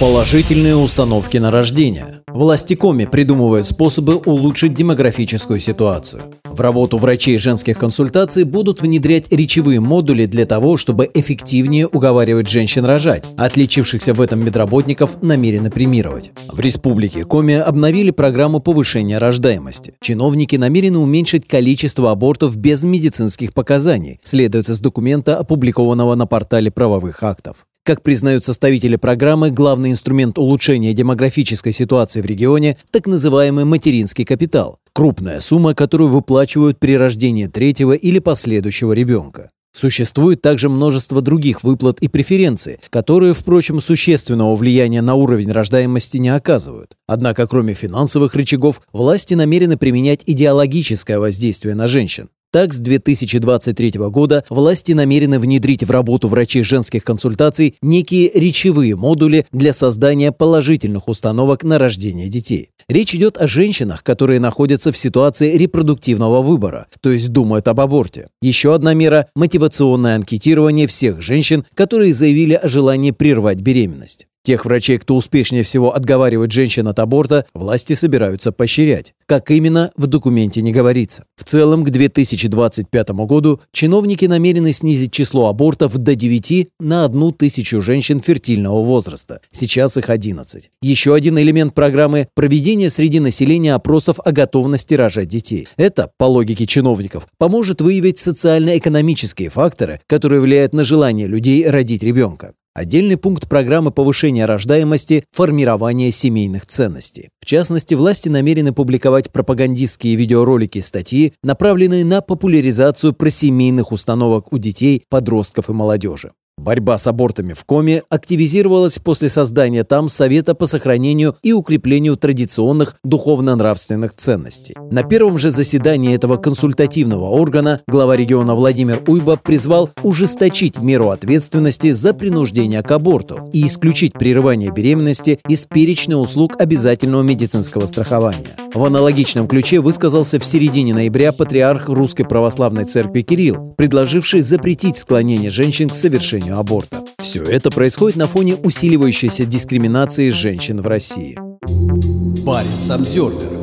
Положительные установки на рождение. Власти Коми придумывают способы улучшить демографическую ситуацию. В работу врачей женских консультаций будут внедрять речевые модули для того, чтобы эффективнее уговаривать женщин рожать. Отличившихся в этом медработников намерены премировать. В республике Коми обновили программу повышения рождаемости. Чиновники намерены уменьшить количество абортов без медицинских показаний, следует из документа, опубликованного на портале правовых актов. Как признают составители программы, главный инструмент улучшения демографической ситуации в регионе – так называемый материнский капитал – крупная сумма, которую выплачивают при рождении третьего или последующего ребенка. Существует также множество других выплат и преференций, которые, впрочем, существенного влияния на уровень рождаемости не оказывают. Однако, кроме финансовых рычагов, власти намерены применять идеологическое воздействие на женщин. Так, с 2023 года власти намерены внедрить в работу врачей женских консультаций некие речевые модули для создания положительных установок на рождение детей. Речь идет о женщинах, которые находятся в ситуации репродуктивного выбора, то есть думают об аборте. Еще одна мера – мотивационное анкетирование всех женщин, которые заявили о желании прервать беременность. Тех врачей, кто успешнее всего отговаривает женщин от аборта, власти собираются поощрять. Как именно, в документе не говорится. В целом, к 2025 году чиновники намерены снизить число абортов до 9 на одну тысячу женщин фертильного возраста. Сейчас их 11. Еще один элемент программы – проведение среди населения опросов о готовности рожать детей. Это, по логике чиновников, поможет выявить социально-экономические факторы, которые влияют на желание людей родить ребенка. Отдельный пункт программы повышения рождаемости – формирование семейных ценностей. В частности, власти намерены публиковать пропагандистские видеоролики и статьи, направленные на популяризацию просемейных установок у детей, подростков и молодежи. Борьба с абортами в Коме активизировалась после создания там Совета по сохранению и укреплению традиционных духовно-нравственных ценностей. На первом же заседании этого консультативного органа глава региона Владимир Уйба призвал ужесточить меру ответственности за принуждение к аборту и исключить прерывание беременности из перечня услуг обязательного медицинского страхования. В аналогичном ключе высказался в середине ноября патриарх Русской Православной Церкви Кирилл, предложивший запретить склонение женщин к совершению совершению аборта. Все это происходит на фоне усиливающейся дискриминации женщин в России. Парень Самсервер